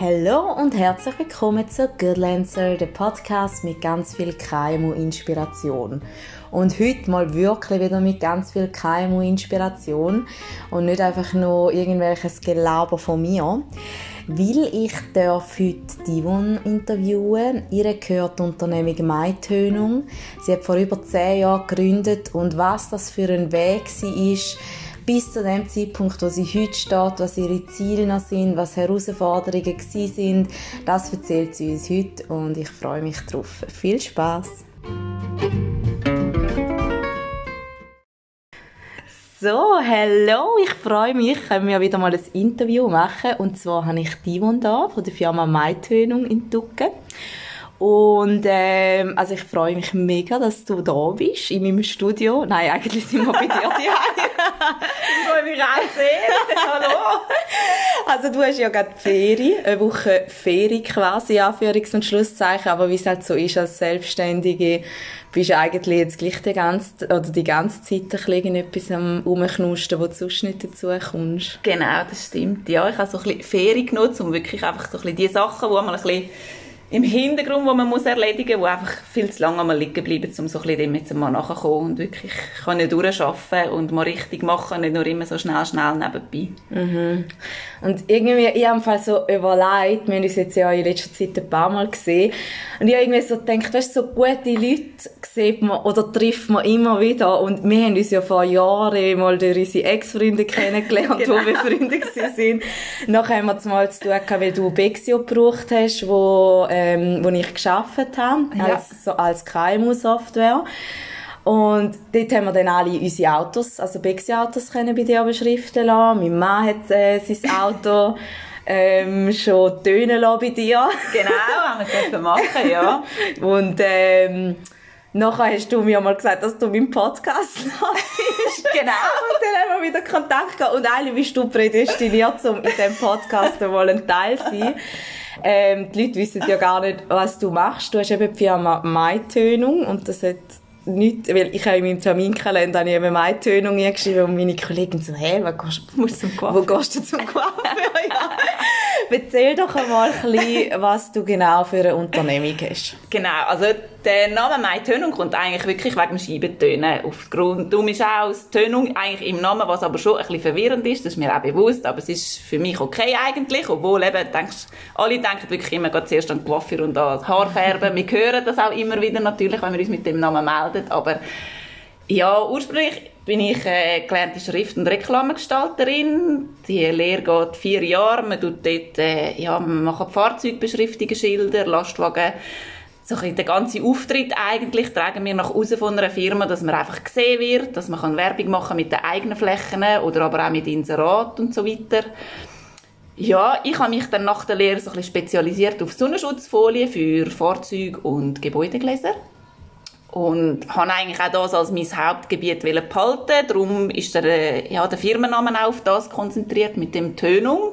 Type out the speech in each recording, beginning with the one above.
Hallo und herzlich willkommen zu Goodlancer, dem Podcast mit ganz viel KMU-Inspiration. Und heute mal wirklich wieder mit ganz viel KMU-Inspiration und nicht einfach nur irgendwelches Gelaber von mir. Weil ich darf heute Divon interviewen. Ihr gehört die Unternehmung Maitönung. Sie hat vor über zehn Jahren gegründet und was das für ein Weg sie ist, bis zu dem Zeitpunkt, wo sie heute steht, was ihre Ziele noch sind, was Herausforderungen sind, das erzählt sie uns heute und ich freue mich drauf. Viel Spaß! So, hallo, ich freue mich, können wir wieder mal ein Interview machen und zwar habe ich Divon da von der Firma Maitönung in Tucken. Und ähm, also ich freue mich mega, dass du da bist in meinem Studio. Nein, eigentlich sind wir bei dir ich freue mich auch sehr. Hallo. Also du hast ja gerade Ferien, eine Woche Ferien quasi, Anführungs- und Schlusszeichen. Aber wie es halt so ist als Selbstständige, bist du eigentlich jetzt gleich die ganze, oder die ganze Zeit ein bisschen etwas am Rumknusten, wo du sonst nicht dazu kommst. Genau, das stimmt. Ja, ich habe so ein bisschen Ferien genutzt, um wirklich einfach so ein bisschen die Sachen, die man ein bisschen im Hintergrund, wo man muss erledigen muss, wo einfach viel zu lange mal liegen bleiben, um so ein bisschen dem jetzt mal nachzukommen und wirklich können durcharbeiten und mal richtig machen, nicht nur immer so schnell, schnell nebenbei. Mhm. Und irgendwie, ich habe Fall so überlegt, wir haben uns jetzt ja in letzter Zeit ein paar Mal gesehen, und ich habe irgendwie so gedacht, weißt, so gute Leute sieht man oder trifft man immer wieder und wir haben uns ja vor Jahren mal durch unsere Ex-Freunde kennengelernt, genau. wo wir Freunde sind. Nachher haben wir mal zu tun gehabt, weil du Bexio gebraucht hast, wo, ähm, wo ich gearbeitet habe, ja. als, so, als KMU-Software. Und dort haben wir dann alle unsere Autos, also Bexi-Autos können bei dir beschriften lassen. Mein Mann hat äh, sein Auto ähm, schon tönen lassen bei dir. Genau, haben wir dürfen machen, ja. Und ähm, Nachher hast du mir mal gesagt, dass du meinen Podcast hörst. genau. Und dann haben wir wieder Kontakt gehabt. Und eigentlich bist du prädestiniert, um in diesem Podcast mal ein Teil zu sein. Ähm, die Leute wissen ja gar nicht, was du machst. Du hast eben die Firma Maitönung und das hat nicht, weil ich habe in meinem Terminkalender eine eben Maitönung geschrieben und meine Kollegen so, hä, wo gehst, du zum Coiffeur? Wo gehst du zum Coiffeur? ja. Erzähl doch einmal ein bisschen, was du genau für eine Unternehmung hast. Genau, also der Name «Meine Tönung» kommt eigentlich wirklich wegen dem Scheibentönen. Aufgrund, du bist auch als Tönung eigentlich im Namen, was aber schon ein bisschen verwirrend ist, das ist mir auch bewusst, aber es ist für mich okay eigentlich, obwohl eben, denkst, alle denken wirklich immer zuerst an Coiffeur und an Haarfärben. wir hören das auch immer wieder natürlich, wenn wir uns mit dem Namen melden, aber ja, ursprünglich bin ich äh, gelernte Schrift- und Reklamegestalterin. Die Lehre geht vier Jahre. Man tut dort, äh, ja, man macht Fahrzeugbeschriftungen, Schilder, Lastwagen. So ein der ganze Auftritt eigentlich tragen wir nach außen von einer Firma, dass man einfach gesehen wird, dass man kann Werbung machen mit den eigenen Flächen oder aber auch mit Inserat und so weiter. Ja, ich habe mich dann nach der Lehre so ein spezialisiert auf Sonnenschutzfolien für Fahrzeuge und Gebäudegläser und habe eigentlich auch das als mein Hauptgebiet behalten. Darum ist der, ja, der Firmenname auch auf das konzentriert mit dem Tönung.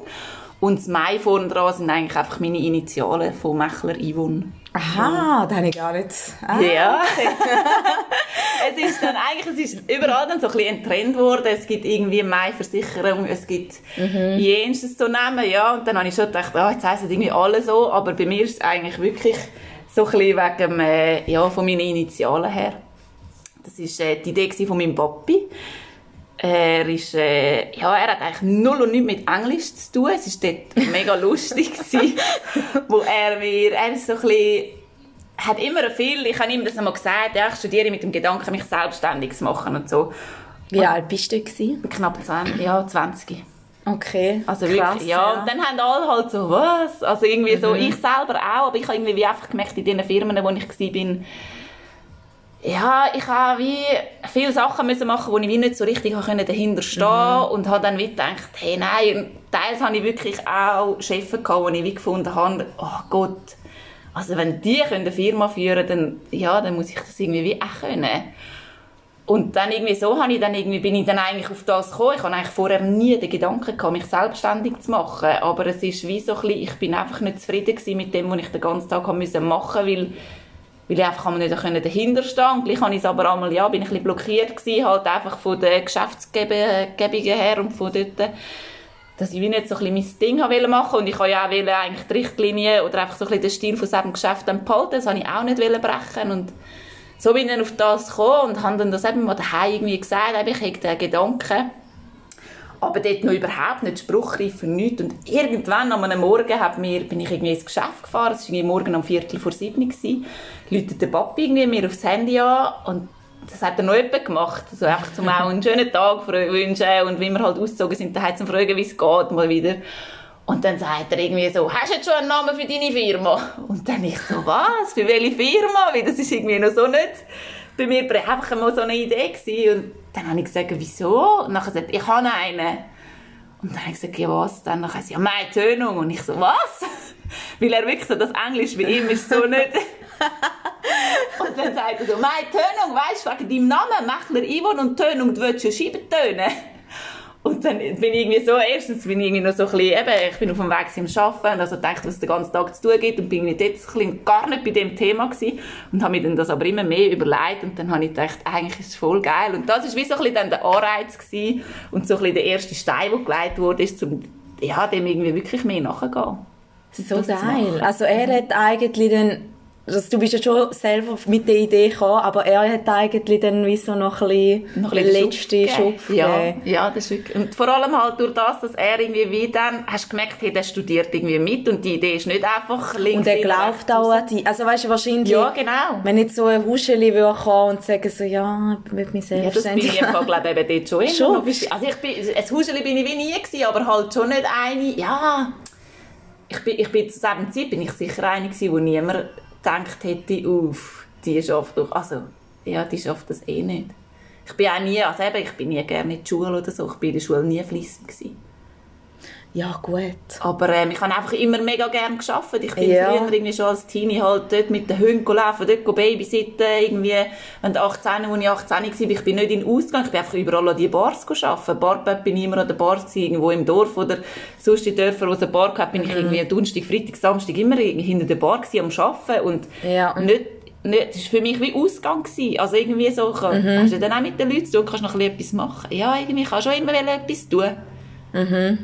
Und das Mai vorne dran sind eigentlich einfach meine Initialen von Mechler Yvonne. Aha, das habe ich gar nicht. Ah. Ja. es ist dann eigentlich, es ist überall dann so ein bisschen ein Trend geworden. Es gibt irgendwie Mai-Versicherung, es gibt mhm. jenstes so Namen, ja. Und dann habe ich schon gedacht, ah, jetzt heisst es irgendwie alle so. Aber bei mir ist es eigentlich wirklich so ein bisschen wegen äh, ja, von meinen Initialen her. Das war äh, die Idee von meinem Papi. Er ist, äh, ja, er hat eigentlich null und nichts mit Englisch zu tun. Es war dort mega lustig gewesen, wo er mir, er ist so ein bisschen, hat immer viel, ich habe ihm das einmal gesagt, ja, ich studiere mit dem Gedanken, mich selbstständig zu machen und so. Wie alt bist du gewesen? Knapp 20, ja, 20. Okay, also krass, wirklich, ja. ja. Und dann haben alle halt so, was? Also irgendwie mhm. so, ich selber auch, aber ich habe irgendwie einfach gemerkt, in den Firmen, wo ich war, ja, ich habe wie viele Sachen müssen machen, wo ich wie nicht so richtig dahinter stehen mhm. und habe dann wie gedacht, hey, nein, teils habe ich wirklich auch Chefs gehabt, wo ich wie gefunden habe, oh Gott, also wenn die eine Firma führen können, dann, ja, dann muss ich das irgendwie wie auch können. Und dann irgendwie so habe ich dann irgendwie, bin ich dann eigentlich auf das gekommen. Ich hatte eigentlich vorher nie den Gedanken gehabt, mich selbstständig zu machen. Aber es ist wie so ein bisschen, ich bin einfach nicht zufrieden mit dem, was ich den ganzen Tag machen musste, weil, weil ich einfach nicht dahinter stehen. Und gleich habe ich es aber einmal, ja, bin ich ein bisschen blockiert gewesen, halt einfach von den Geschäftsgebungen her und von dort. dass ich nicht so ein bisschen mein Ding wollte machen. Und ich wollte ja auch wollte eigentlich die Richtlinie oder einfach so ein bisschen den Stil von diesem Geschäft behalten, das wollte ich auch nicht brechen. Und so bin ich dann auf das gekommen und habe dann das eben mal daheim irgendwie gesagt, ich hätte den Gedanken, aber dort noch überhaupt nicht spruchreif für nichts. Und irgendwann am Morgen hat mir, bin ich irgendwie ins Geschäft gefahren, es war morgen um Viertel vor sieben, gewesen, läutet der Papi irgendwie mir aufs Handy an und das hat er noch jemand gemacht, also einfach zum auch einen schönen Tag wünschen und wie wir halt ausgezogen sind, daheim zum fragen, wie es geht, mal wieder. Und dann sagt er irgendwie so, hast du jetzt schon einen Namen für deine Firma? Und dann ich so, was? Für welche Firma? Weil das ist irgendwie noch so nicht bei mir einfach mal so eine Idee gewesen. Und dann habe ich gesagt, wieso? Und dann hat er gesagt, ich habe einen. Und dann habe ich gesagt, ja was? Dann hat er gesagt, ja, meine Tönung. Und ich so, was? Weil er wirklich so, das Englisch bei ihm ist so nicht... und dann sagt er so, meine Tönung, weißt du, wegen deinem Namen, Mechler Yvonne und Tönung, du willst ja Scheiben tönen. Und dann bin ich irgendwie so, erstens bin ich irgendwie noch so ein bisschen, eben, ich bin auf dem Weg zum Arbeiten, also dachte, was den ganzen Tag zu tun gibt und bin irgendwie jetzt ein gar nicht bei dem Thema gewesen und habe mir dann das aber immer mehr überlegt und dann habe ich gedacht, eigentlich ist es voll geil und das ist wie so ein bisschen dann der Anreiz gewesen und so ein bisschen der erste Stein, der gelegt wurde, ist zum, ja, dem irgendwie wirklich mehr nachgehen. So geil. Also er hat eigentlich dann also du bist ja schon selber mit der Idee gekommen, aber er hat eigentlich dann wie so noch ein bisschen, noch ein bisschen letzte Schub ja, ja, das ist wirklich, und vor allem halt durch das, dass er irgendwie wie dann, hast du gemerkt, hey, der studiert irgendwie mit und die Idee ist nicht einfach links Und er glaubt auch an die, also weißt du, wahrscheinlich, ja, genau. wenn jetzt so ein Huscheli würde kommen und sagen so, ja, ich will mich selbstständig Ja, das bin ich Fall, glaube ich, eben dort schon. schon? Also ich bin, ein Huscheli bin ich wie nie gewesen, aber halt schon nicht eine, ja, ich bin, ich bin zu diesem Zeit bin ich sicher eine gewesen, wo niemand gedacht hätte, uff, die schafft doch, also, ja, die schafft das eh nicht. Ich bin auch nie, also eben, ich bin nie gerne in der Schule oder so, ich bin in der Schule nie fließend gewesen. Ja, gut. Aber ähm, ich habe einfach immer mega gerne geschafft. Ich bin ja. früher irgendwie schon als Teenie halt dort mit den Hunden laufen, dort babysitten, irgendwie, wenn 18, als ich 18 war, ich bin nicht in den Ausgang, ich bin einfach überall an die Bars arbeiten. Barbett bin ich immer an der Bar gewesen, irgendwo im Dorf oder sonst in Dörfern, wo es eine Bar gab, bin ich mhm. irgendwie Donnerstag, Freitag, Samstag immer hinter der Bar gewesen, am Arbeiten und ja. nicht nicht, das war für mich wie Ausgang. Gewesen. Also irgendwie so, mhm. hast du dann auch mit den Leuten zu tun, kannst noch etwas machen. Ja, irgendwie kannst du schon immer etwas tun. Mhm.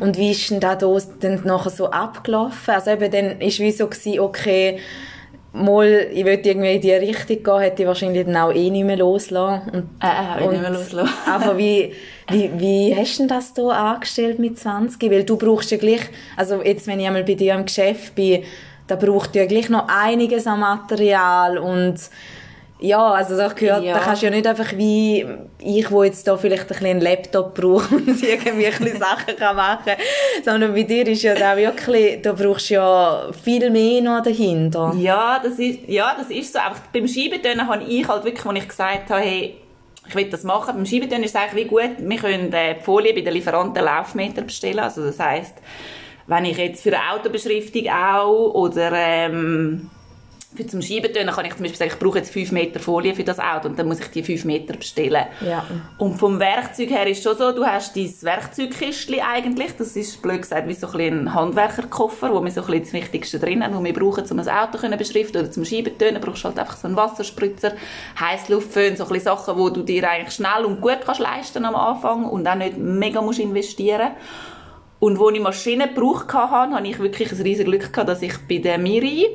Und wie ist denn das dann nachher so abgelaufen? Also eben dann ist wie so gewesen, okay, mal, ich will irgendwie in die Richtung gehen, hätte ich wahrscheinlich dann auch eh nicht mehr loslassen. Und, äh, äh, nicht mehr loslassen. aber wie, wie, wie hast du denn das hier angestellt mit 20? Weil du brauchst ja gleich, also jetzt, wenn ich einmal bei dir im Geschäft bin, da braucht ja gleich noch einiges an Material und ja, also das gehört, ja. da kannst du ja nicht einfach wie ich, wo jetzt da vielleicht ein einen Laptop brauche und irgendwie ein bisschen Sachen kann machen sondern bei dir ist ja da wirklich, da brauchst du ja viel mehr noch dahinter. Ja, das ist, ja, das ist so. Einfach beim Scheibentönen habe ich halt wirklich, als ich gesagt habe, hey, ich will das machen, beim Scheibentönen ist es eigentlich wie gut, wir können äh, die Folie bei den Lieferanten Laufmeter bestellen, also das heisst, wenn ich jetzt für eine Autobeschriftung auch oder ähm, für zum Scheibentönen kann ich zum Beispiel sagen, ich brauche jetzt 5 Meter Folie für das Auto und dann muss ich die 5 Meter bestellen. Ja. Und vom Werkzeug her ist es schon so, du hast dein Werkzeugkistchen eigentlich, das ist blöd gesagt wie so ein, ein Handwerkerkoffer, wo wir so ein das Wichtigste drin haben, was wir brauchen, um ein Auto zu beschriften oder zum Scheibentönen, brauchst du halt einfach so einen Wasserspritzer, Heißluftföhn, so ein Sachen, wo du dir eigentlich schnell und gut kannst leisten am Anfang und auch nicht mega musst investieren und wo ich Maschinen gebraucht habe, habe ich wirklich ein riesiges Glück gehabt, dass ich bei der Miri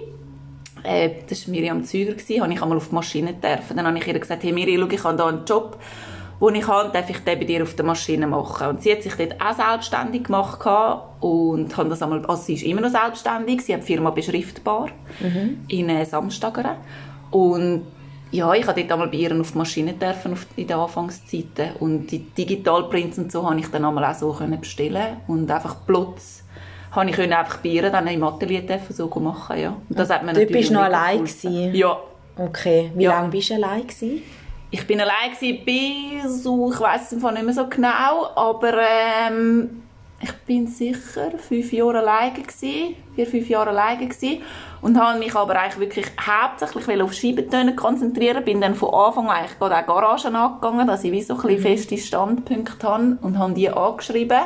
äh, das war Miriam Züger, habe ich einmal auf die Maschine dürfen. Dann habe ich ihr gesagt, hey Miri, schau, ich habe hier einen Job, den ich habe, darf ich den bei dir auf der Maschine machen? Und sie hat sich dort auch selbstständig gemacht und hat das einmal, also sie ist immer noch selbstständig, sie hat die Firma beschriftbar mhm. in äh, Samstageren. Und ja, ich habe dort einmal bei ihr auf die Maschine dürfen, auf, in den Anfangszeiten. Und die Digitalprints und so habe ich dann einmal auch so können bestellen und einfach Plotz habe ich einfach ihr dann im Atelier so machen, ja. Und das hat man du bist noch allein gewesen? Ja. Okay. Wie ja. lange bist du allein gewesen? Ich bin allein gewesen bis, ich weiß es nicht mehr so genau, aber ähm, ich bin sicher fünf Jahre alleine gewesen, vier, fünf Jahre alleine gewesen und habe mich aber eigentlich wirklich hauptsächlich auf Scheibentöne konzentrieren, bin dann von Anfang an eigentlich gerade auch Garagen angegangen, dass ich wie so ein bisschen mhm. feste Standpunkte habe und habe die angeschrieben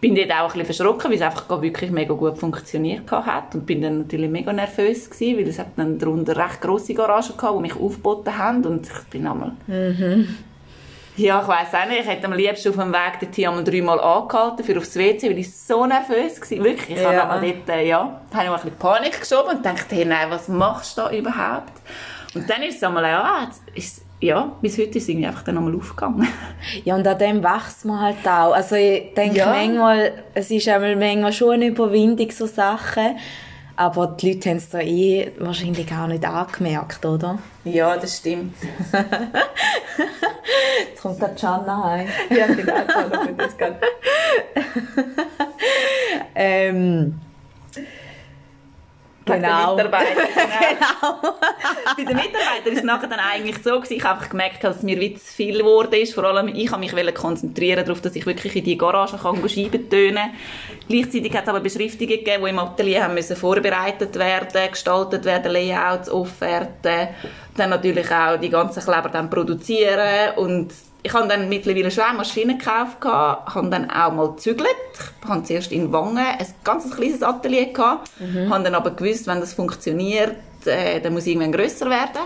bin dort auch ein bisschen verschrocken, weil es einfach wirklich mega gut funktioniert hat und bin dann natürlich mega nervös gewesen, weil es hat dann darunter recht grosse Garagen gehabt, die mich aufgeboten haben und ich bin einmal... Mhm. Ja, ich weiss auch nicht. Ich hätte am liebsten auf dem Weg dorthin einmal dreimal angehalten für aufs WC, weil ich so nervös war. Wirklich. Ich Ja. habe aber dort, äh, ja, habe ich mal ein bisschen Panik geschoben und dachte, hey, nein, was machst du da überhaupt? Und dann ist es einmal, ja, ist, ja, bis heute ist es irgendwie einfach dann nochmal aufgegangen. Ja, und an dem wächst man halt auch. Also ich denke Ja. manchmal, es ist einmal manchmal schon eine Überwindung, so Sachen. Aber die Leute haben es da eh wahrscheinlich auch nicht angemerkt, oder? Ja, das stimmt. Jetzt kommt der Gianna heim. Ja, genau, das Ähm, Genau. Genau. Bei den Mitarbeitern, genau. Bei den Mitarbeitern ist es nachher dann eigentlich so gewesen, ich habe einfach gemerkt, dass es mir wie zu viel geworden ist. Vor allem, ich habe mich konzentrieren darauf, dass ich wirklich in die Garage kann Scheiben tönen Gleichzeitig hat es aber Beschriftungen gegeben, die im Atelier haben müssen vorbereitet werden, gestaltet werden, Layouts, Offerten, dann natürlich auch die ganzen Kleber dann produzieren und ich habe dann mittlerweile schon eine Maschine gekauft, habe dann auch mal gezügelt. Ich habe zuerst in Wangen ein ganz kleines Atelier gehabt, habe dann aber gewusst, wenn das funktioniert, äh, dann muss ich irgendwann grösser werden.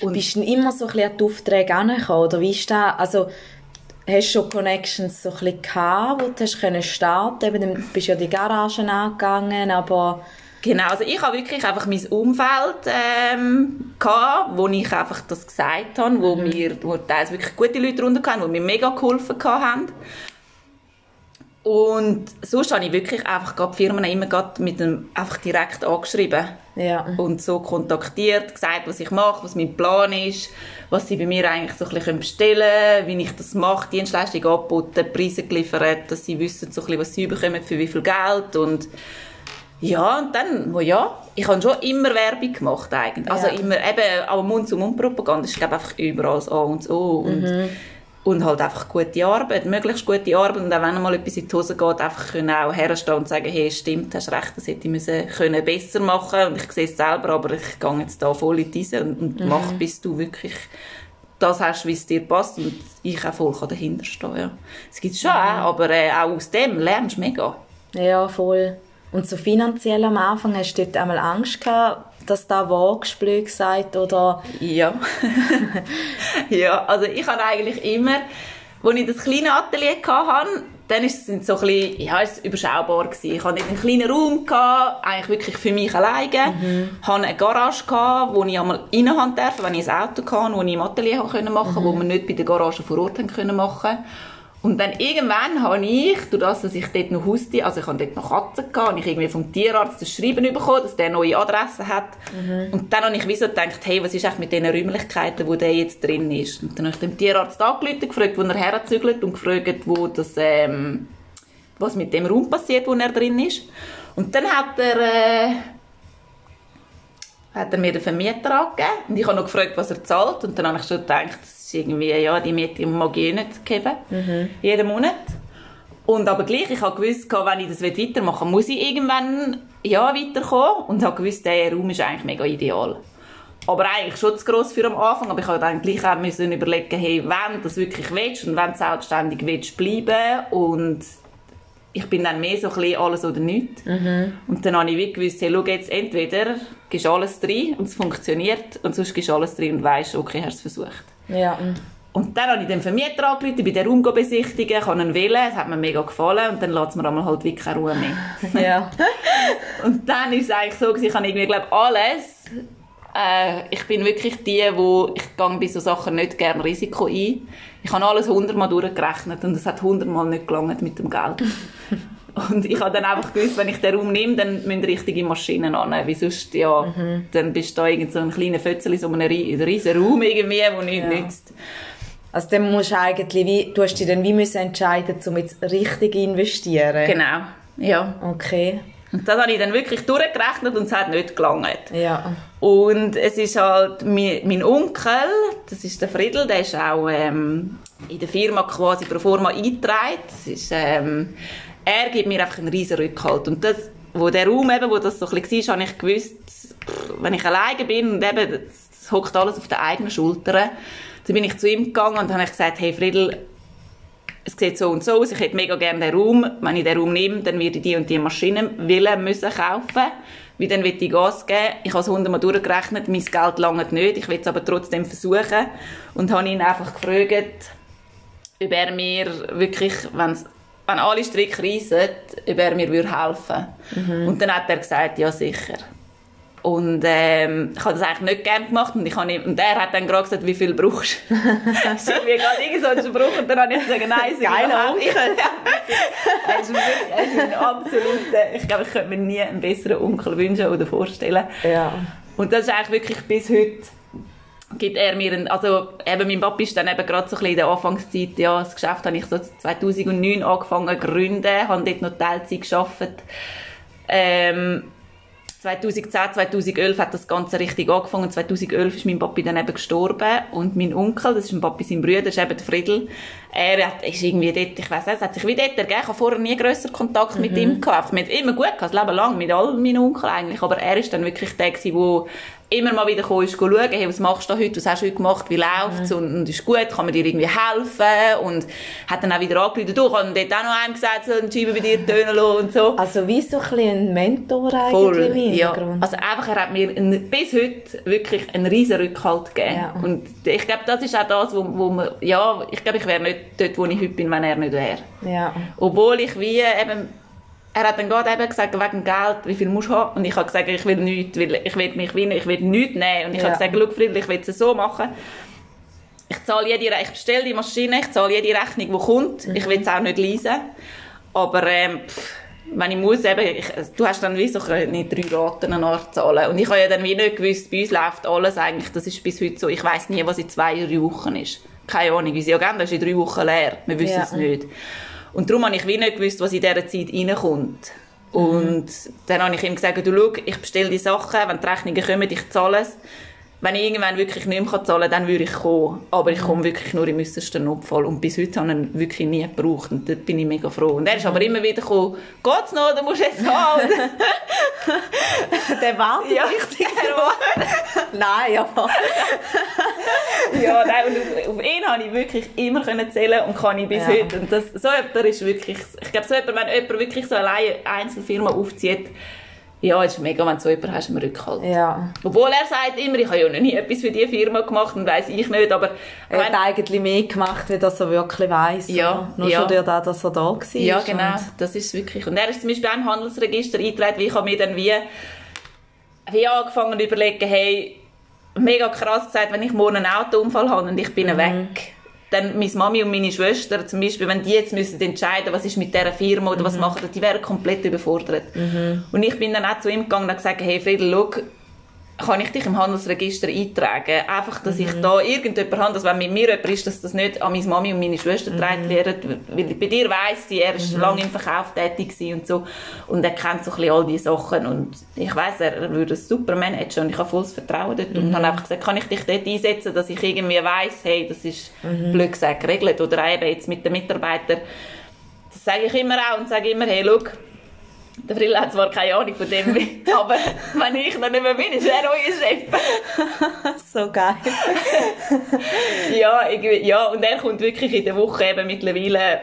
Und Bist du immer so ein bisschen an die Aufträge herangekommen? Oder wie ist das? Also, hast du schon Connections so ein bisschen gehabt, wo du hast können starten Eben, Dann bist du ja die Garagen angegangen, aber... Genau, also ich habe wirklich einfach mein Umfeld ähm, gehabt, wo ich einfach das gesagt habe, wo mir wo teils wirklich gute Leute drunter hatten, die mir mega geholfen haben. Und sonst habe ich wirklich einfach die Firmen immer mit dem, einfach direkt angeschrieben Ja. und so kontaktiert, gesagt, was ich mache, was mein Plan ist, was sie bei mir eigentlich so ein bisschen bestellen können, wie ich das mache, Dienstleistungen angeboten, Preise geliefert, dass sie wissen, so ein bisschen, was sie bekommen, für wie viel Geld und ja, und dann, wo ja, ich habe schon immer Werbung gemacht eigentlich. Also Ja. immer, eben, aber Mund-zu-Mund-Propaganda ist, glaube ich, einfach überall das A und das O. Und, und halt einfach gute Arbeit, möglichst gute Arbeit. Und auch wenn mal etwas in die Hose geht, einfach können auch herstehen und sagen, hey, stimmt, hast recht, das hätte ich müssen, können besser machen. Und ich sehe es selber, aber ich gehe jetzt da voll in diese und, und mach, bis du wirklich das hast, wie es dir passt. Und ich auch voll kann dahinter stehen, ja. Es gibt schon auch, aber äh, auch aus dem lernst du mega. Ja, voll. Und so finanziell am Anfang, hast du dort einmal Angst gehabt, dass da blöd gesagt, oder... Ja. ja, also ich habe eigentlich immer, als ich das kleine Atelier hatte, dann ist es so ein bisschen, ja, es überschaubar gewesen. Ich hatte einen kleinen Raum, gehabt, eigentlich wirklich für mich alleine. Mhm. hatte eine Garage, gehabt, wo ich einmal reinhaben durfte, wenn ich ein Auto hatte, das ich im Atelier machen konnte, wo wir nicht bei der Garage vor Ort machen und dann irgendwann habe ich, durch das, dass ich dort noch Haustier, also ich hatte dort noch Katzen, gehabt, habe ich irgendwie vom Tierarzt das Schreiben bekommen, dass der neue Adresse hat. Und dann habe ich wie so gedacht, hey, was ist eigentlich mit den Räumlichkeiten, wo der jetzt drin ist? Und dann habe ich dem Tierarzt angerufen, gefragt, wo er herzügelt und gefragt, wo das, ähm, was mit dem Raum passiert, wo er drin ist. Und dann hat er, äh, hat er mir den Vermieter angegeben. Und ich habe noch gefragt, was er zahlt. Und dann habe ich schon gedacht, das ist irgendwie, ja, die Miete mag ich eh nicht geben, jeden Monat. Und aber gleich, ich habe gewusst, wenn ich das weitermachen will, muss ich irgendwann ja, weiterkommen. Und habe gewusst, der Raum ist eigentlich mega ideal. Aber eigentlich schon zu gross für am Anfang, aber ich habe dann gleich auch müssen überlegen, hey, wenn du das wirklich willst und wenn du selbstständig willst bleiben und ich bin dann mehr so ein bisschen alles oder nichts. Und dann habe ich wie gewusst, hey, schau jetzt, entweder gehst du alles drin und es funktioniert und sonst gehst du alles drin und weisst, okay, hast es versucht. Ja. Und dann habe ich den Vermieter angerufen, bei den Raum besichtigen, kann ihn wählen, es hat mir mega gefallen und dann lässt mir einmal halt wirklich keine Ruhe mehr. Ja. Und dann ist es eigentlich so, ich habe irgendwie, glaube alles, äh, ich bin wirklich die, wo ich gehe bei so Sachen nicht gerne Risiko ein. Ich habe alles hundertmal durchgerechnet und es hat hundertmal nicht gelangt mit dem Geld. Und ich habe dann einfach gewusst, wenn ich den Raum nehme, dann müssen richtige Maschinen an. Weil sonst, ja, dann bist du da irgend so ein kleiner Fötzeli, so einem ri- riesen Raum irgendwie, der nichts Ja. nützt. Also dann musst du eigentlich, wie, du hast dich dann wie müssen entscheiden, um jetzt richtig zu investieren. Genau, ja. Okay. Und das habe ich dann wirklich durchgerechnet und es hat nicht gelangt. Ja. Und es ist halt mein, mein Onkel, das ist der Friedel, der ist auch ähm, in der Firma quasi pro forma eingetragen. Das ist, ähm, er gibt mir einfach einen riesen Rückhalt. Und das, wo der Raum eben, wo das so ein bisschen war, habe ich gewusst, wenn ich alleine bin und eben, es hockt alles auf den eigenen Schultern, dann bin ich zu ihm gegangen und habe gesagt, hey Friedel, es sieht so und so aus, ich hätte mega gerne den Raum. Wenn ich den Raum nehme, dann würde ich die und die Maschinen willen müssen kaufen. wie dann will ich Gas geben. Ich habe es hundertmal durchgerechnet, mein Geld lange nicht, ich will es aber trotzdem versuchen. Und habe ihn einfach gefragt, ob er mir wirklich, wenn's, wenn alle Stricke reissen, ob er mir helfen würde. Und dann hat er gesagt, ja sicher. Und ähm, ich habe das eigentlich nicht gerne gemacht und, ich habe ihm, und er hat dann gerade gesagt, wie viel brauchst du? ist irgendwie gerade irgend so Spruch und dann habe ich gesagt, nein, sie Geiler Onkel. er ist wirklich, er ein absoluter, ich glaube, ich könnte mir nie einen besseren Onkel wünschen oder vorstellen. Ja. Und das ist eigentlich wirklich bis heute gibt er mir einen, also eben mein Papa ist dann eben gerade so ein in der Anfangszeit, ja, das Geschäft habe ich so 2009 angefangen zu gründen, habe dort noch Teilzeit gearbeitet. Ähm, 2010, 2011 hat das Ganze richtig angefangen. 2011 ist mein Papi dann eben gestorben und mein Onkel, das ist mein Papi sein Bruder, ist eben der Friedel. Er hat, ist irgendwie dort, ich weiss nicht, es hat sich wie dort ergeben. Ich habe vorher nie grösser Kontakt mhm. mit ihm gehabt. Wir haben immer gut gehabt, das Leben lang, mit all meinen Onkeln eigentlich. Aber er ist dann wirklich der gewesen, der immer mal wieder gekommen ist, schauen, hey, was machst du heute, was hast du heute gemacht, wie läuft's mhm. und, und ist gut, kann man dir irgendwie helfen und hat dann auch wieder angerufen, du, kann dort auch noch einem gesagt, so einen Scheibe bei dir tönen lassen und so. Also wie so ein ein Mentor eigentlich Voll, im ja. Hintergrund. Also einfach, er hat mir ein, bis heute wirklich einen riesen Rückhalt gegeben. Ja. Und ich glaube, das ist auch das, wo, wo man, ja, ich glaube, ich wäre nicht dort, wo ich heute bin, wenn er nicht wäre. Ja. Obwohl ich wie eben, er hat dann gerade eben gesagt, wegen Geld, wie viel musst du haben? Und ich habe gesagt, ich will nichts, weil ich will mich wie, ich will nichts nehmen. Und ich Ja. habe gesagt, schau Friedel, ich will es so machen. Ich zahle jede, ich bestelle die Maschine, ich zahle jede Rechnung, die kommt. Ich will es auch nicht leisen. Aber, ähm, pff, wenn ich muss, eben, ich, du hast dann wie so nicht drei Raten nachzahlen. Und ich habe ja dann wie nicht gewusst, bei uns läuft alles eigentlich, das ist bis heute so, ich weiss nie, was in zwei drei Wochen ist. Keine Ahnung, unsere Agenda ist in drei Wochen leer. Wir wissen Ja. es nicht. Und darum habe ich wie nicht gewusst, was in dieser Zeit reinkommt. Und dann habe ich ihm gesagt, du schau, ich bestelle die Sachen, wenn die Rechnungen kommen, ich zahle es. Wenn ich irgendwann wirklich nicht mehr zahlen kann, dann würde ich kommen. Aber ich komme wirklich nur im äußersten Notfall. Und bis heute habe ich ihn wirklich nie gebraucht. Und dort bin ich mega froh. Und er ist aber immer wieder gekommen, geht's noch, du musst jetzt zahlen. Der wartet ja, richtig. Nein, aber... ja, nein, und auf, auf ihn habe ich wirklich immer können zählen und kann ich bis Ja. heute. Und das, so jemand ist wirklich, ich glaube, so jemand, wenn jemand wirklich so alleine eine Einzelfirma aufzieht, ja, es ist mega, wenn du so jemanden hast im Rückhalt. Ja. Obwohl er sagt immer, ich habe ja noch nie etwas für diese Firma gemacht und weiss ich nicht, aber Er hat eigentlich mehr gemacht, wie das er wirklich weiss. Ja? Nur ja. schon durch das, dass er da war. Ja, genau. Und- Das ist wirklich. Und er ist zum Beispiel auch im Handelsregister eingetragen, wie ich habe mir dann wie, wie angefangen zu überlegen, hey, mega krass gesagt, wenn ich morgen einen Autounfall habe und ich bin weg, dann meine Mami und meine Schwester zum Beispiel, wenn die jetzt müssen entscheiden, was ist mit dieser Firma oder was machen, die wären komplett überfordert. Und ich bin dann auch zu ihm gegangen und gesagt, hey Friedel, schau, kann ich dich im Handelsregister eintragen? Einfach, dass ich da irgendjemand habe, dass wenn mit mir jemand ist, dass das nicht an meine Mami und meine Schwester getragen wird. Weil bei dir weiss sie, er ist lange im Verkauf tätig und so. Und er kennt so ein bisschen all diese Sachen. Und ich weiss, er würde es super managen und ich habe volles Vertrauen dort. Und habe einfach gesagt, kann ich dich dort einsetzen, dass ich irgendwie weiss, hey, das ist blöd gesagt geregelt. Oder eben jetzt mit den Mitarbeitern. Das sage ich immer auch und sage immer, hey, schau, der Frill hat zwar keine Ahnung von dem, aber wenn ich dann nicht mehr bin, ist er euer Chef. So geil. ja, irgendwie, ja, und er kommt wirklich in der Woche eben mittlerweile,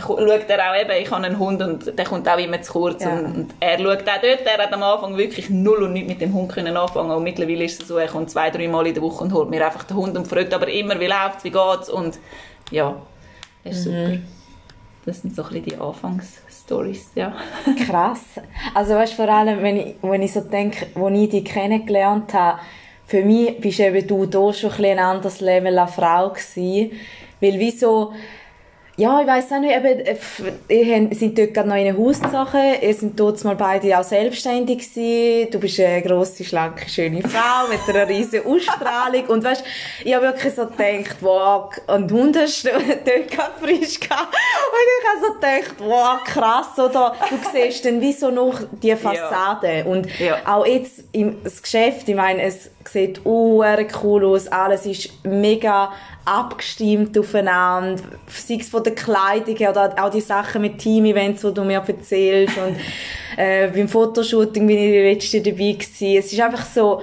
schaut er auch eben, ich habe einen Hund und der kommt auch immer zu kurz. Ja. Und, und er schaut auch dort, er hat am Anfang wirklich null und nichts mit dem Hund können anfangen und mittlerweile ist es so, er kommt zwei, drei Mal in der Woche und holt mir einfach den Hund und fragt aber immer, wie läuft's, wie geht's und ja, das ist super. Das sind so ein bisschen die Anfangsstories, ja. Krass. Also weißt, vor allem, wenn ich, wenn ich so denke, wo ich dich kennengelernt habe, für mich bist eben du da schon ein, anderes Level an Frau gewesen. Weil wie so, ja, ich weiss auch nicht, eben, äh, ihr sind dort gerade noch in einer Haussache, ihr sind dort mal beide auch selbstständig gewesen, du bist eine grosse, schlanke, schöne Frau mit einer riesen Ausstrahlung. Und weißt, ich habe wirklich so gedacht, wow, und Hund hast du dort gerade frisch gehabt. Und ich habe so gedacht, wow, krass, oder? Du siehst dann wie so noch die Fassade. Und Ja. auch jetzt im das Geschäft, ich meine, es sieht cool aus, alles ist mega abgestimmt aufeinander, sei es von der Kleidung oder auch die Sachen mit Team-Events, die du mir erzählst und äh, beim Fotoshooting bin ich die letzte dabei gewesen. Es ist einfach so,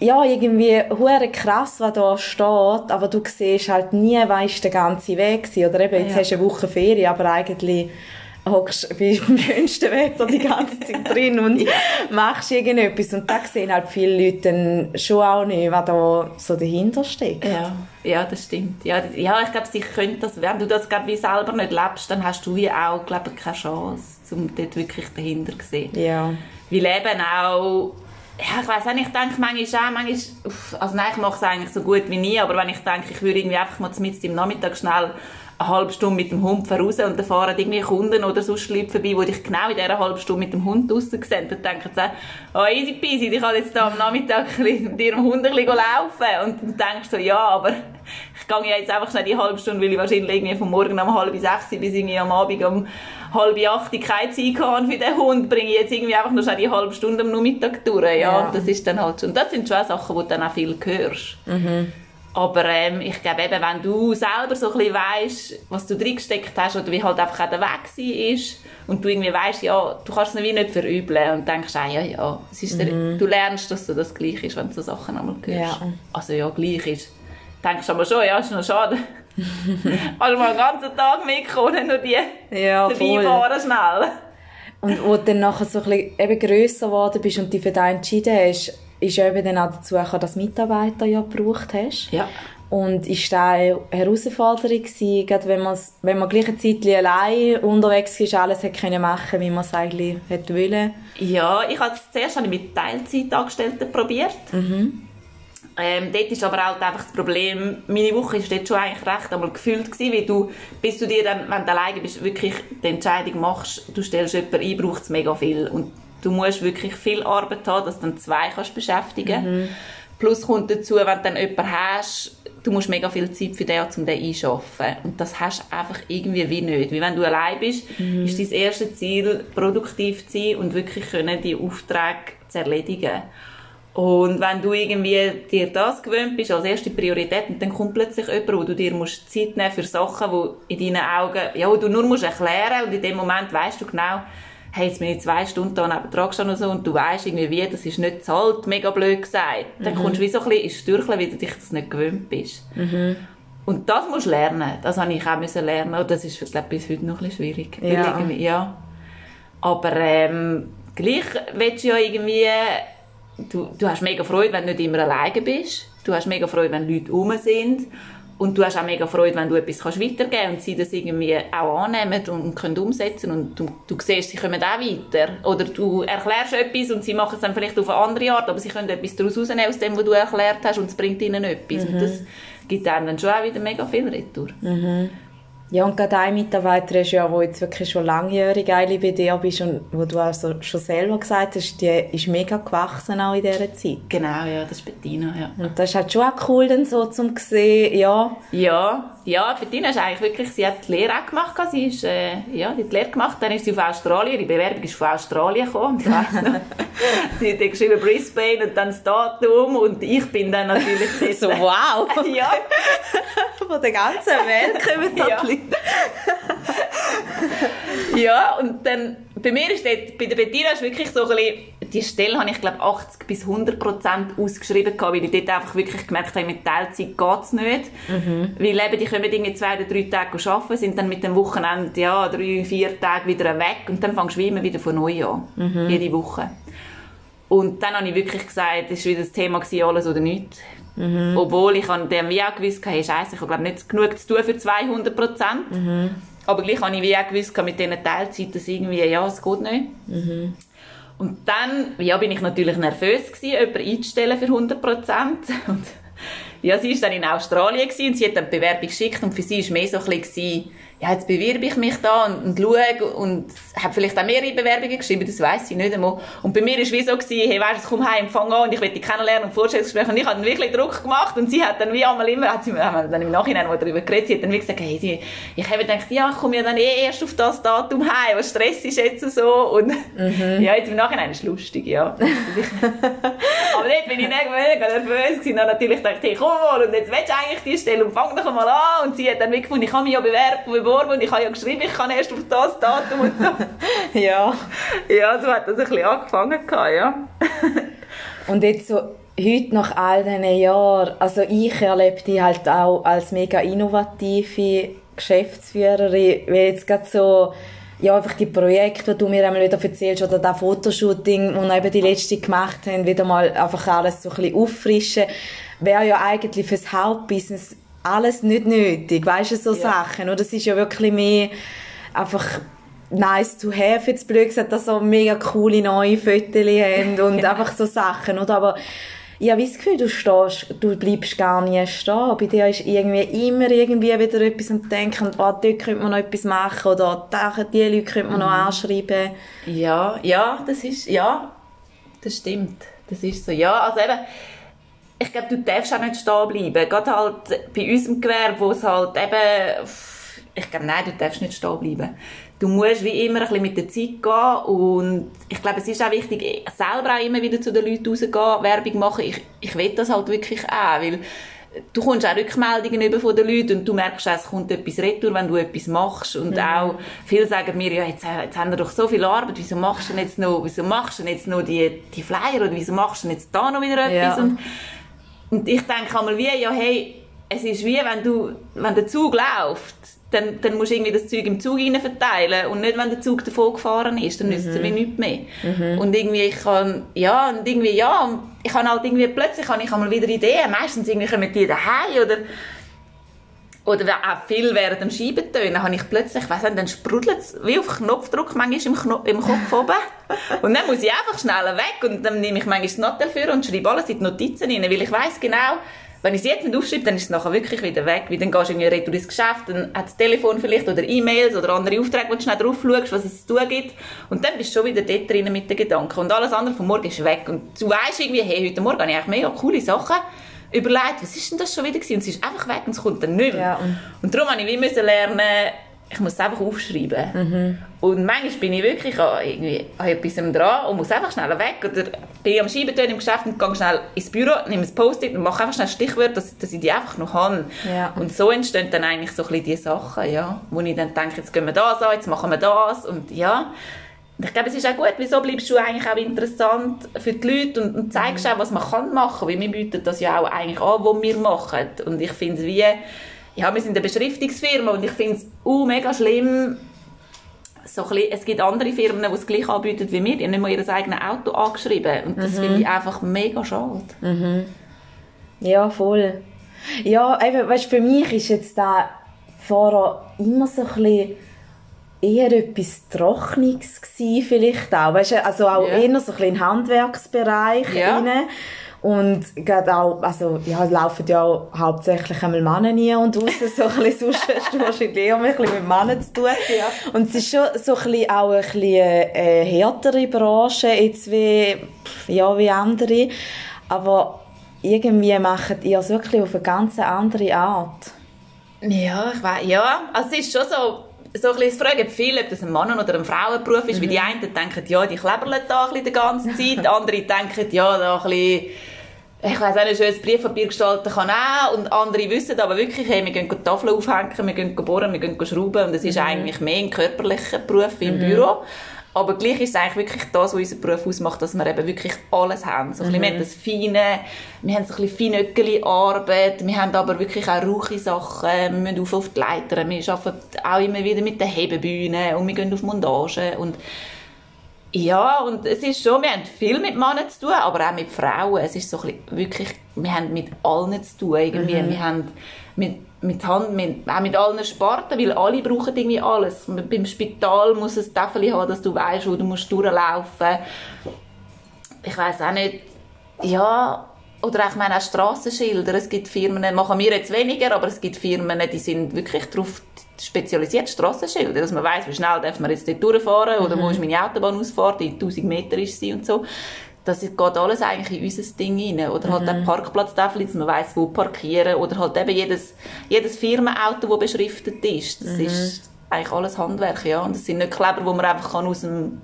ja, irgendwie hure krass, was da steht, aber du siehst halt nie, was ist der ganze Weg gewesen. oder eben, jetzt Ja. hast du eine Woche Ferien, aber eigentlich hockst beim schönsten Wetter die ganze Zeit drin und ja. machst irgendetwas. Und da sehen halt viele Leute dann schon auch nicht, was da so dahinter steckt. Ja, ja das stimmt. Ja, ja ich glaube, sie können das, wenn du das glaub, wie selber nicht lebst, dann hast du wie auch glaub, keine Chance, um dort wirklich dahinter zu sehen. Ja. Weil eben auch ja, ich weiß auch nicht, ich denke manchmal auch, manchmal, also nein, ich mache es eigentlich so gut wie nie, aber wenn ich denke, ich würde irgendwie einfach mal mit im Nachmittag schnell eine halbe Stunde mit dem Hund raus und dann fahren irgendwie Kunden oder sonst Leute vorbei, die dich genau in dieser halben Stunde mit dem Hund draussen sehen. Dann denken sie, oh easy peasy, ich kann jetzt da am Nachmittag mit ihrem Hund ein bisschen laufen. Und dann denkst du so, ja, aber ich gehe jetzt einfach schnell die halbe Stunde, weil ich wahrscheinlich irgendwie von morgen um halb sechs bis irgendwie am Abend um halb acht keine Zeit habe für den Hund, bringe ich jetzt irgendwie einfach noch schnell die halbe Stunde am Nachmittag durch. Ja, ja. Und das ist dann halt schon, das sind schon Sachen, die du dann auch viel hörst. Mhm. Aber ähm, ich glaube eben, wenn du selber so ein bisschen weißt, was du drin gesteckt hast oder wie halt einfach auch der Weg ist und du irgendwie weißt, ja, du kannst es wie nicht verübeln und denkst, ah, ja, ja, es ist mhm. der, du lernst, dass du das gleich ist, wenn du so Sachen einmal hörst. Ja. Also ja, gleich ist. Denkst du aber schon, ja, ist noch schade. Hast du mal einen ganzen Tag mitgekommen, nur die ja, vorbeifahren schnell. Und wo du dann nachher so ein bisschen eben grösser geworden bist und dich für dich entschieden hast, ist eben dann auch dazu gekommen, dass Mitarbeiter ja gebraucht hast. Ja. Und ist das eine Herausforderung gewesen, gerade wenn, wenn man gleich eine Zeit allein unterwegs ist, alles hat können machen, wie man es eigentlich hätte wollen? Ja, ich habe es zuerst mit Teilzeitangestellten probiert. Mhm. Ähm, dort ist aber halt einfach das Problem, meine Woche war dort schon eigentlich recht einmal gefühlt gewesen, weil du, bis du dir dann, wenn du alleine bist, wirklich die Entscheidung machst, du stellst jemanden ein, braucht es mega viel. Und du musst wirklich viel Arbeit haben, dass du dann zwei kannst beschäftigen mhm. Plus kommt dazu, wenn du dann jemanden hast, du musst mega viel Zeit für den, um den einzuschaffen. Und das hast du einfach irgendwie wie nicht. Weil wenn du allein bist, mhm. ist dein erstes Ziel, produktiv zu sein und wirklich können, die Aufträge zu erledigen. Und wenn du irgendwie dir das gewöhnt bist als erste Priorität und dann kommt plötzlich jemand, wo du dir musst Zeit nehmen für Sachen, wo in deinen Augen, ja, wo du nur musst erklären und in dem Moment weißt du genau, hey, jetzt bin ich zwei Stunden da neben dran gestanden und so und du weißt irgendwie wie, das ist nicht zahlt, mega blöd gesagt. Dann mhm. kommst du wie so ein bisschen ins Stürcheln, weil du dich das nicht gewöhnt bist. Mhm. Und das musst du lernen. Das habe ich auch müssen lernen. Und das ist, glaube bis heute noch ein bisschen schwierig. Ja. ja. Aber ähm, gleich willst du ja irgendwie, du, du hast mega Freude, wenn du nicht immer alleine bist. Du hast mega Freude, wenn Leute rum sind. Und du hast auch mega Freude, wenn du etwas kannst weitergeben kannst und sie das irgendwie auch annehmen und können umsetzen und du, du siehst, sie kommen auch weiter. Oder du erklärst etwas und sie machen es dann vielleicht auf eine andere Art, aber sie können etwas daraus rausnehmen aus dem, was du erklärt hast und es bringt ihnen etwas. Mhm. Und das gibt einem dann schon auch wieder mega viel Retour. Mhm. Ja, und gerade eine Mitarbeiterin ist ja, wo jetzt wirklich schon langjährig eigentlich bei dir bist und wo du also schon selber gesagt hast, die ist mega gewachsen auch in dieser Zeit. Genau, ja, das ist Bettina, ja. Und das ist halt schon auch cool, dann so zum sehen, ja. Ja, ja, Bettina ist eigentlich wirklich, sie hat die Lehre auch gemacht, sie ist, äh, ja, die die Lehre gemacht, dann ist sie auf Australien, die Bewerbung ist von Australien gekommen, ich weiss noch, sie hat geschrieben Brisbane und dann das Datum und ich bin dann natürlich so, wow! ja. von der ganzen Welt kommen ja. Ja, und dann, bei mir ist dort, bei der Bettina ist wirklich so ein bisschen, die Stelle habe ich glaube 80 bis 100 Prozent ausgeschrieben gehabt, weil ich dort einfach wirklich gemerkt habe, mit Teilzeit geht es nicht. Mhm. Weil eben, die kommen irgendwie zwei oder drei Tage arbeiten, sind dann mit dem Wochenende, ja, drei, vier Tage wieder weg und dann fängst du wie immer wieder von neu an. Mhm. Jede Woche. Und dann habe ich wirklich gesagt, das war wieder das Thema, alles oder nichts. Mhm. Obwohl ich an dem wie auch gewusst habe, hey, Scheiße, ich habe glaube nicht genug zu tun für 200 Prozent. Mhm. Aber gleich habe ich wie auch gewusst, mit diesen Teilzeiten, dass irgendwie, ja, es geht nicht. Mhm. Und dann, ja, bin ich natürlich nervös gewesen, jemanden einzustellen für 100 Prozent. Ja, sie war dann in Australien gewesen, und sie hat dann die Bewerbung geschickt und für sie war mehr so ein bisschen, ja, jetzt bewerbe ich mich da und, und schaue und habe vielleicht auch mehrere Bewerbungen geschrieben, das weiss ich nicht einmal. Und bei mir war es wie so, gewesen, hey, weißt du, komm heim, fang an und ich will dich kennenlernen und Vorstellungsgespräche. Und ich habe dann wirklich Druck gemacht und sie hat dann wie einmal immer, hat sie haben dann im Nachhinein mal darüber geredet, sie hat dann wie gesagt, hey, sie, ich habe gedacht, ja, ich komme ja dann eh erst auf das Datum heim, was Stress ist jetzt so und mhm. ja, jetzt im Nachhinein ist es lustig, ja. Aber dort bin ich nicht mega nervös gewesen, dann natürlich ich, hey, komm mal, und jetzt willst du eigentlich die Stelle und fang doch mal an und sie hat dann wie gefunden, ich habe mich ja bewerben, beworben und ich habe ja geschrieben, ich kann erst auf das Datum und so. ja. Ja, so hat das ein bisschen angefangen, ja. und jetzt so heute nach all diesen Jahren, also ich erlebe dich halt auch als mega innovative Geschäftsführerin, weil jetzt gerade so ja, einfach die Projekte, die du mir einmal wieder erzählst, oder das Fotoshooting, das wir eben die letzte gemacht haben, wieder mal einfach alles so ein bisschen auffrischen, wäre ja eigentlich fürs Hauptbusiness alles nicht nötig, weißt du, so ja. Sachen, oder? Das ist ja wirklich mehr einfach nice to have, jetzt blöd gesagt, dass so mega coole neue Fotos haben und einfach so Sachen, oder? Aber ich habe das Gefühl, du stehst, du bleibst gar nie stehen. Bei dir ist irgendwie immer irgendwie wieder etwas am Denken, oh, dort könnte man noch etwas machen oder die Leute könnte man noch mhm. anschreiben. Ja, ja, das ist, ja, das stimmt. Das ist so. Ja, also eben, ich glaube, du darfst auch nicht stehen bleiben. Gerade halt bei unserem Gewerbe, wo es halt eben, ich glaube, nein, du darfst nicht stehen bleiben du musst wie immer ein bisschen mit der Zeit gehen und ich glaube, es ist auch wichtig, selber auch immer wieder zu den Leuten rausgehen, Werbung machen. Ich, ich will das halt wirklich auch, weil du kommst auch Rückmeldungen über von den Leuten und du merkst auch, es kommt etwas retour, wenn du etwas machst und mhm. auch viele sagen mir, ja, jetzt, jetzt haben wir doch so viel Arbeit, wieso machst du denn jetzt noch, wieso machst du jetzt noch die, die Flyer oder wieso machst du denn jetzt da noch wieder etwas ja. und, und ich denke einmal wie, ja, hey, es ist wie, wenn du, wenn der Zug läuft, dann, dann musst du irgendwie das Zeug im Zug rein verteilen und nicht, wenn der Zug davon gefahren ist, dann nützt es mhm. wie nichts mehr. Mhm. Und irgendwie, ich kann, ja, und irgendwie, ja, ich kann halt irgendwie, plötzlich habe ich einmal wieder Ideen, meistens irgendwie kommen die daheim oder, oder auch viel während dem Scheibentönen habe ich plötzlich, ich weiss nicht, dann sprudelt es wie auf Knopfdruck manchmal im, Knopf, im Kopf oben. Und dann muss ich einfach schnell weg und dann nehme ich manchmal das Notel für und schreibe alles in die Notizen rein, weil ich weiss genau, wenn ich es jetzt nicht aufschreibe, dann ist es nachher wirklich wieder weg, weil dann gehst du irgendwie retour ins Geschäft, dann hat das Telefon vielleicht oder E-Mails oder andere Aufträge, wo du schnell drauf schaust, was es zu tun gibt. Und dann bist du schon wieder dort drinnen mit den Gedanken. Und alles andere vom Morgen ist weg. Und du weißt irgendwie, hey, heute Morgen habe ich eigentlich mega coole Sachen überlegt, was ist denn das schon wieder gewesen? und es ist einfach weg und es kommt dann nicht mehr. Ja. Und darum musste ich wie lernen, ich muss es einfach aufschreiben. Mhm. Und manchmal bin ich wirklich an, irgendwie an etwas dran und muss einfach schnell weg. Oder bin ich am Scheibentönen im Geschäft und gehe schnell ins Büro, nehme ein Post-it und mache einfach schnell Stichwörter, dass, dass ich die einfach noch habe. Ja. Und so entstehen dann eigentlich so ein bisschen die Sachen, ja, wo ich dann denke, jetzt gehen wir das an, jetzt machen wir das und ja. Ich glaube, es ist auch gut, wieso bleibst du eigentlich auch interessant für die Leute und, und zeigst mhm. auch, was man kann machen, weil wir bieten das ja auch eigentlich an, was wir machen. Und ich finde, wie ja, wir sind eine Beschriftungsfirma und ich finde es uh, mega schlimm, so bisschen, es gibt andere Firmen, die es gleich anbieten wie wir, die haben nicht mal ihr eigenes Auto angeschrieben und das mhm. finde ich einfach mega schade. Mhm. Ja, voll. Ja, eben, weißt, für mich ist jetzt da vorher immer so ein bisschen eher etwas Trockenes gewesen, vielleicht auch, weißt, also auch ja. eher so ein bisschen Handwerksbereich ja. Rein. Und gerade auch, also, ja, es laufen ja auch hauptsächlich einmal Männer nie und raus, so ein bisschen, sonst hast du wahrscheinlich eher ein bisschen mit Männern zu tun. Ja. Und es ist schon so ein bisschen auch ein bisschen eine äh, härtere Branche, jetzt wie, ja, wie andere. Aber irgendwie macht ihr es wirklich auf eine ganz andere Art. Ja, ich weiß, ja, also es ist schon so, so ein bisschen, fragen viele, ob das ein Mann- oder ein Frauenberuf ist, mhm. weil die einen denken, ja, die kleberlen da ein bisschen die ganze Zeit, andere denken, ja, da ein bisschen, ich weiss auch nicht, schönes Briefpapier gestalten kann auch, und andere wissen aber wirklich, hey, wir gehen die Tafeln aufhängen, wir gehen bohren, wir gehen schrauben, und es ist mhm. eigentlich mehr ein körperlicher Beruf wie im mhm. Büro. Aber gleich ist es eigentlich wirklich das, was unseren Beruf ausmacht, dass wir eben wirklich alles haben. So mhm. wir haben das Feine, wir haben so ein bisschen feinöckeli Arbeit, wir haben aber wirklich auch rauche Sachen, wir müssen auf, auf die Leiter, wir arbeiten auch immer wieder mit den Hebebühnen und wir gehen auf Montage und ja, und es ist schon, wir haben viel mit Männern zu tun, aber auch mit Frauen. Es ist so ein bisschen, wirklich, wir haben mit allen zu tun irgendwie. Mhm. Wir haben mit mit Hand, mit, auch mit allen Sparten, weil alle brauchen irgendwie alles. Beim Spital muss es Tafel haben, dass du weißt, wo du musst durchlaufen. Ich weiß auch nicht, ja, oder auch, ich meine, auch Strassenschilder. Es gibt Firmen, machen wir jetzt weniger, aber es gibt Firmen, die sind wirklich darauf spezialisiert, Strassenschilder, dass man weiß, wie schnell darf man jetzt dort durchfahren oder mhm. wo ist meine Autobahnausfahrt, die 1000 Meter ist sie und so das geht alles eigentlich in unser Ding rein. Oder halt mhm. der Parkplatztafel, dass man weiss, wo parkieren. Oder halt eben jedes, jedes Firmenauto, das beschriftet ist. Das mhm. ist eigentlich alles Handwerk, ja. Und das sind nicht Kleber, die man einfach aus dem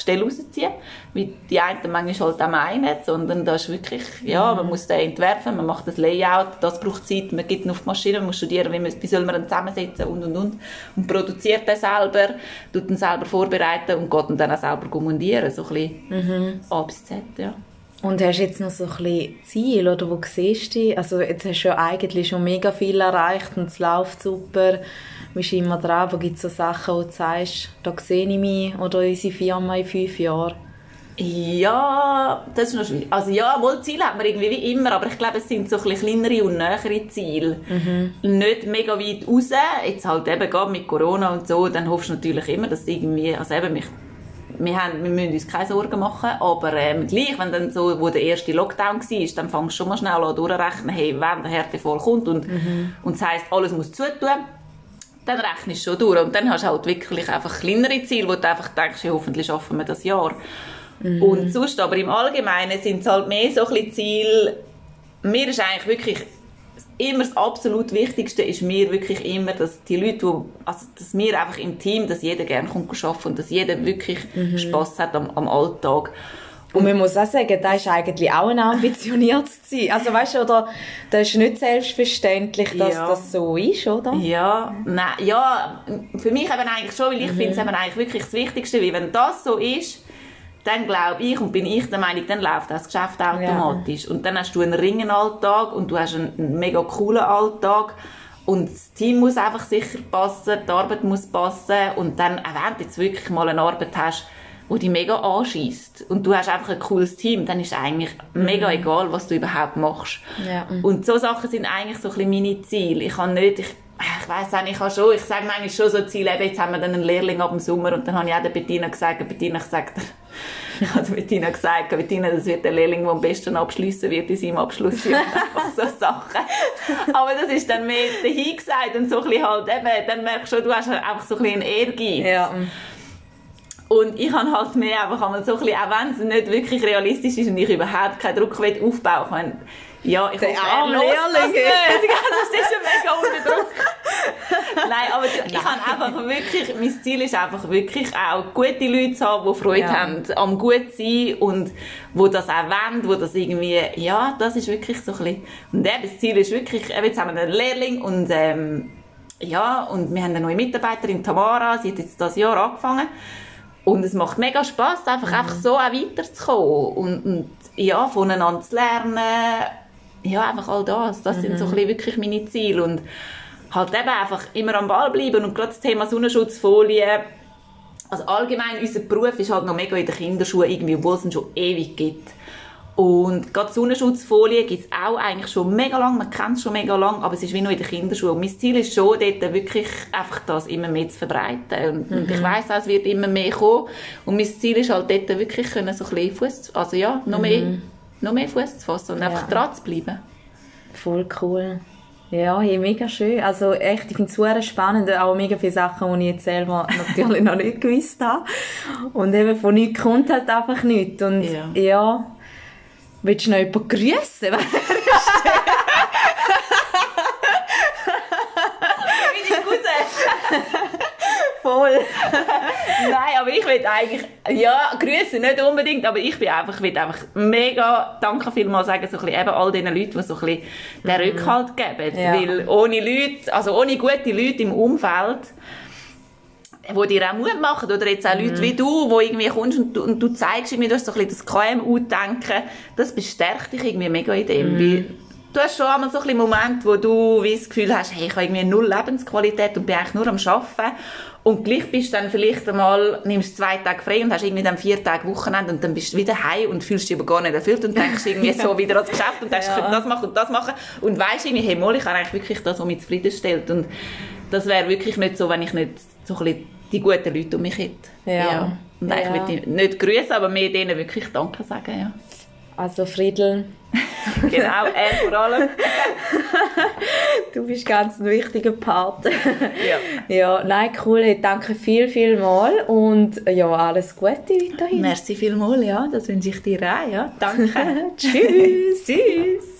Gestell rausziehen wie die einen manchmal halt auch meinen, sondern das ist wirklich, ja, man muss den entwerfen, man macht das Layout, das braucht Zeit, man gibt ihn auf die Maschine, man muss studieren, wie, man, wie soll man ihn zusammensetzen und und und und produziert den selber, tut ihn selber vorbereiten und geht ihn dann auch selber montieren, so ein bisschen mhm. A bis Z, ja. Und hast jetzt noch so ein bisschen Ziel, oder wo siehst du dich? Also jetzt hast du ja eigentlich schon mega viel erreicht und es läuft super. Bist immer dran? Wo gibt es so Sachen, wo du sagst, da sehe ich mich oder unsere Firma in fünf Jahren? Ja, das ist noch schwierig. Also ja, wohl Ziele hat man irgendwie wie immer, aber ich glaube, es sind so ein kleinere und nähere Ziele. Mhm. Nicht mega weit raus. Jetzt halt eben gerade mit Corona und so, dann hoffst du natürlich immer, dass irgendwie, also eben, mich, wir, haben, wir müssen uns keine Sorgen machen, aber ähm, gleich, wenn dann so, wo der erste Lockdown war, dann fängst du schon mal schnell an durchrechnen, hey, wenn der Härtefall kommt und, mhm. und das heisst, alles muss zutun dann rechnest du schon durch. Und dann hast du halt wirklich einfach kleinere Ziele, wo du einfach denkst, ja, hoffentlich schaffen wir das Jahr. Mhm. Und sonst aber im Allgemeinen sind es halt mehr so ein Ziele, mir ist eigentlich wirklich immer das absolut Wichtigste ist mir wirklich immer, dass die Leute, die, also dass wir einfach im Team, dass jeder gerne kommt arbeiten und dass jeder wirklich mhm. Spaß hat am, am Alltag. Und man muss auch sagen, das ist eigentlich auch ein ambitioniertes Ziel. Also weißt du, oder, das ist nicht selbstverständlich, dass ja. das so ist, oder? Ja, nein, ja, für mich eben eigentlich schon, weil ich mhm. finde es eben eigentlich wirklich das Wichtigste, weil wenn das so ist, dann glaube ich und bin ich der Meinung, dann läuft das Geschäft automatisch. Ja. Und dann hast du einen Ringenalltag und du hast einen mega coolen Alltag und das Team muss einfach sicher passen, die Arbeit muss passen und dann, auch wenn du jetzt wirklich mal eine Arbeit hast, wo dich mega anschießt und du hast einfach ein cooles Team, dann ist eigentlich mega mhm. egal, was du überhaupt machst. Ja. Und so Sachen sind eigentlich so ein bisschen meine Ziele. Ich kann nicht, ich, ich weiß auch nicht, ich habe schon, ich sage manchmal schon so Ziele, eben, jetzt haben wir dann einen Lehrling ab dem Sommer und dann habe ich auch der Bettina gesagt, Bettina gesagt, ich habe Bettina gesagt, Bettina, das wird der Lehrling, der am besten abschließen wird in seinem Abschluss. einfach so Sachen. Aber das ist dann mehr dahin gesagt und so ein bisschen halt eben, dann merkst du schon, du hast einfach so ein bisschen Ehrgeiz. Ja. Und ich habe halt mehr einfach einmal so ein bisschen, auch wenn es nicht wirklich realistisch ist und ich überhaupt keinen Druck will aufbauen will, ja, ich hoffe, er Lehrling. das nicht. das ist schon mega unter Druck. Nein, aber ich Nein. habe einfach wirklich, mein Ziel ist einfach wirklich auch gute Leute zu haben, die Freude ja. haben am gut sein und wo das auch wollen, wo das irgendwie, ja, das ist wirklich so ein bisschen, und eben, das Ziel ist wirklich, jetzt haben wir einen Lehrling und ähm, ja, und wir haben eine neue Mitarbeiterin, Tamara, sie hat jetzt das Jahr angefangen und es macht mega Spaß, einfach, mhm. einfach so auch weiterzukommen und, und ja, voneinander zu lernen. Ja, einfach all das. Das mhm. sind so mhm. ein wirklich meine Ziele. Und halt eben einfach immer am Ball bleiben und gerade das Thema Sonnenschutzfolie also allgemein, unser Beruf ist halt noch mega in den Kinderschuhen irgendwie, obwohl es ihn schon ewig gibt. Und gerade Sonnenschutzfolie gibt es auch eigentlich schon mega lang, man kennt es schon mega lang, aber es ist wie noch in den Kinderschuhen. Und mein Ziel ist schon, dort wirklich einfach das immer mehr zu verbreiten. Und, mhm. ich weiss auch, es wird immer mehr kommen. Und mein Ziel ist halt dort wirklich können so ein bisschen Fuß, also ja, noch mhm. mehr, noch mehr Fuß zu fassen und ja. einfach dran zu bleiben. Voll cool. Ja, hey, mega schön. Also echt, ich finde es super spannend, auch mega viele Sachen, die ich jetzt selber natürlich noch nicht gewusst habe. Und eben von nichts kommt halt einfach nichts. Und ja, ja Willst du noch jemanden grüßen? Wie dein Cousin. Voll. Nein, aber ich will eigentlich, ja, grüßen nicht unbedingt, aber ich bin einfach, will einfach mega, danke vielmals sagen, so ein bisschen eben all diesen Leuten, die so ein bisschen den mhm. Rückhalt geben. Ja. Weil ohne Leute, also ohne gute Leute im Umfeld, die dir auch Mut machen, oder jetzt auch mhm. Leute wie du, die irgendwie kommst und du, und du zeigst irgendwie, du hast so ein bisschen das KMU-Denken, das bestärkt dich irgendwie mega in dem, mhm. du hast schon einmal so ein bisschen Moment, wo du wie das Gefühl hast, hey, ich habe irgendwie null Lebensqualität und bin eigentlich nur am Arbeiten und gleich bist du dann vielleicht einmal, nimmst zwei Tage frei und hast irgendwie dann vier Tage Wochenende und dann bist du wieder heim und fühlst dich aber gar nicht erfüllt und denkst irgendwie so wieder ans Geschäft und denkst, ja. ich könnte das machen und das machen und weisst irgendwie, hey, mal, ich habe eigentlich wirklich das, was mich zufriedenstellt und das wäre wirklich nicht so, wenn ich nicht so ein bisschen die guten Leute um mich hätte. Ja. ja. Und ja. ich würde nicht grüßen, aber mir denen wirklich Danke sagen, ja. Also Friedel. genau, er vor allem. du bist ganz ein wichtiger Part. ja. Ja, nein, cool. Danke viel, viel mal und ja, alles Gute weiterhin. Merci viel mal, ja. Das wünsche ich dir auch, ja. Danke. Tschüss. Tschüss.